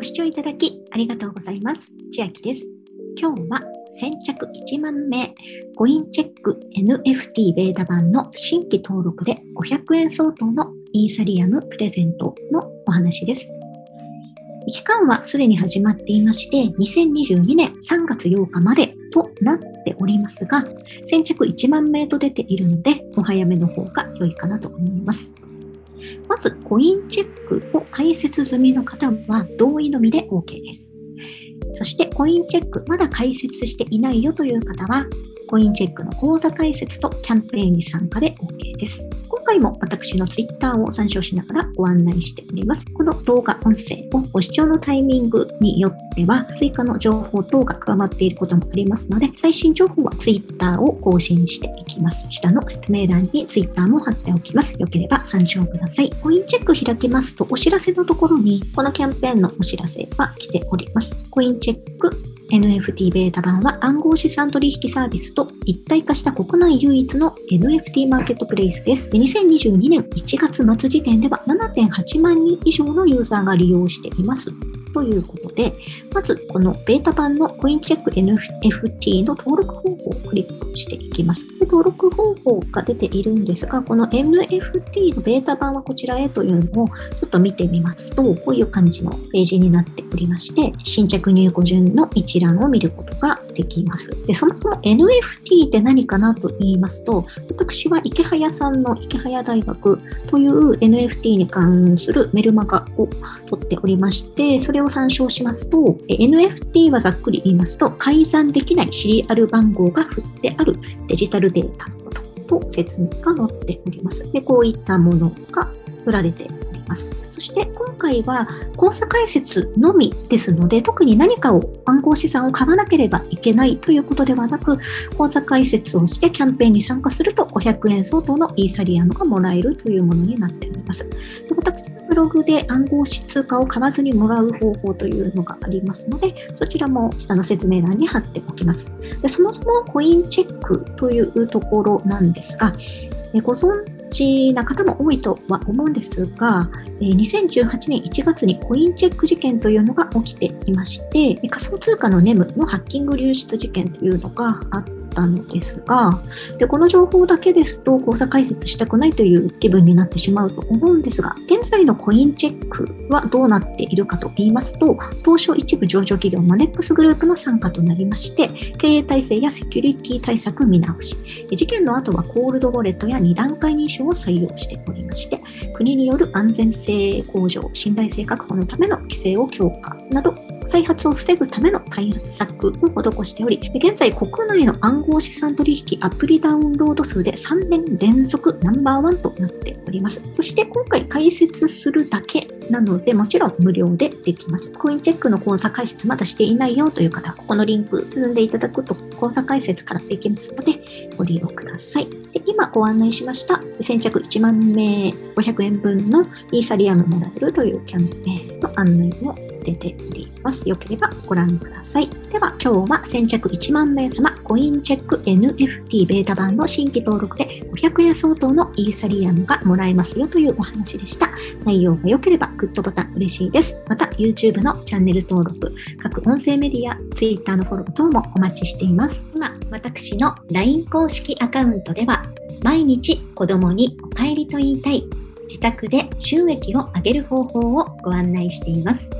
ご視聴いただきありがとうございます。千秋です。今日は先着1万名コインチェック NFT ベータ版の新規登録で500円相当のイーサリアムプレゼントのお話です。期間はすでに始まっていまして、2022年3月8日までとなっておりますが、先着1万名と出ているので、お早めの方が良いかなと思います。まず、コインチェックを開設済みの方は同意のみで OK です。そして、コインチェックまだ開設していないよという方は、コインチェックの口座開設とキャンペーンに参加で OK です。今回も私の Twitter を参照しながらご案内しております。この動画音声をご視聴のタイミングによっては追加の情報等が加わっていることもありますので、最新情報は Twitter を更新していきます。下の説明欄に Twitter も貼っておきます。よければ参照ください。コインチェック開きますとお知らせのところにこのキャンペーンのお知らせが来ております。コインチェック NFT ベータ版は暗号資産取引サービスと一体化した国内唯一の NFT マーケットプレイスです。2022年1月末時点では7.8万人以上のユーザーが利用しています。ということで、まずこのベータ版のコインチェック NFT の登録方法をクリックしていきます。で登録方法が出ているんですが、この NFT のベータ版はこちらへというのをちょっと見てみますと、こういう感じのページになっておりまして、新着入庫順の一覧を見ることができます。で、そもそも NFT って何かなと言いますと、私は池早さんの池早大学という NFT に関するメルマガを取っておりまして、それを参照しますと、NFT はざっくり言いますと、改ざんできないシリアル番号が振ってあるデジタルデータのことと説明が載っております。でこういったものが売られてます。そして今回は口座開設のみですので、特に何かを暗号資産を買わなければいけないということではなく、口座開設をしてキャンペーンに参加すると500円相当のイーサリアムがもらえるというものになっております。で私のブログで暗号資通貨を買わずにもらう方法というのがありますので、そちらも下の説明欄に貼っておきます。でそもそもコインチェックというところなんですが、ご存ちな方も多いとは思うんですが、2018年1月にコインチェック事件というのが起きていまして、仮想通貨のネムのハッキング流出事件というのがあったのですが、でこの情報だけですと口座開設したくないという気分になってしまうと思うんですが、現在のコインチェックはどうなっているかと言いますと、当初一部上場企業マネックスグループの参加となりまして、経営体制やセキュリティ対策見直し、事件の後はコールドウォレットや2段階認証を採用しておりまして、国による安全性向上、信頼性確保のための規制を強化など、再発を防ぐための対策を施しており、現在国内の暗号資産取引アプリダウンロード数で3年連続ナンバーワンとなっております。そして今回解説するだけなので、もちろん無料でできます。コインチェックの口座開設まだしていないよという方は、ここのリンク進んでいただくと口座開設からできますので、ご利用ください。で今ご案内しました先着1万名500円分のイーサリアムもらえるというキャンペーンの案内も出ております。よければご覧ください。では今日は先着1万名様コインチェック NFT ベータ版の新規登録で500円相当のイーサリアムがもらえますよというお話でした。内容が良ければグッドボタン嬉しいです。また YouTube のチャンネル登録、各音声メディア、Twitter のフォロー等もお待ちしています。今、私の LINE 公式アカウントでは毎日子供にお帰りと言いたい自宅で収益を上げる方法をご案内しています。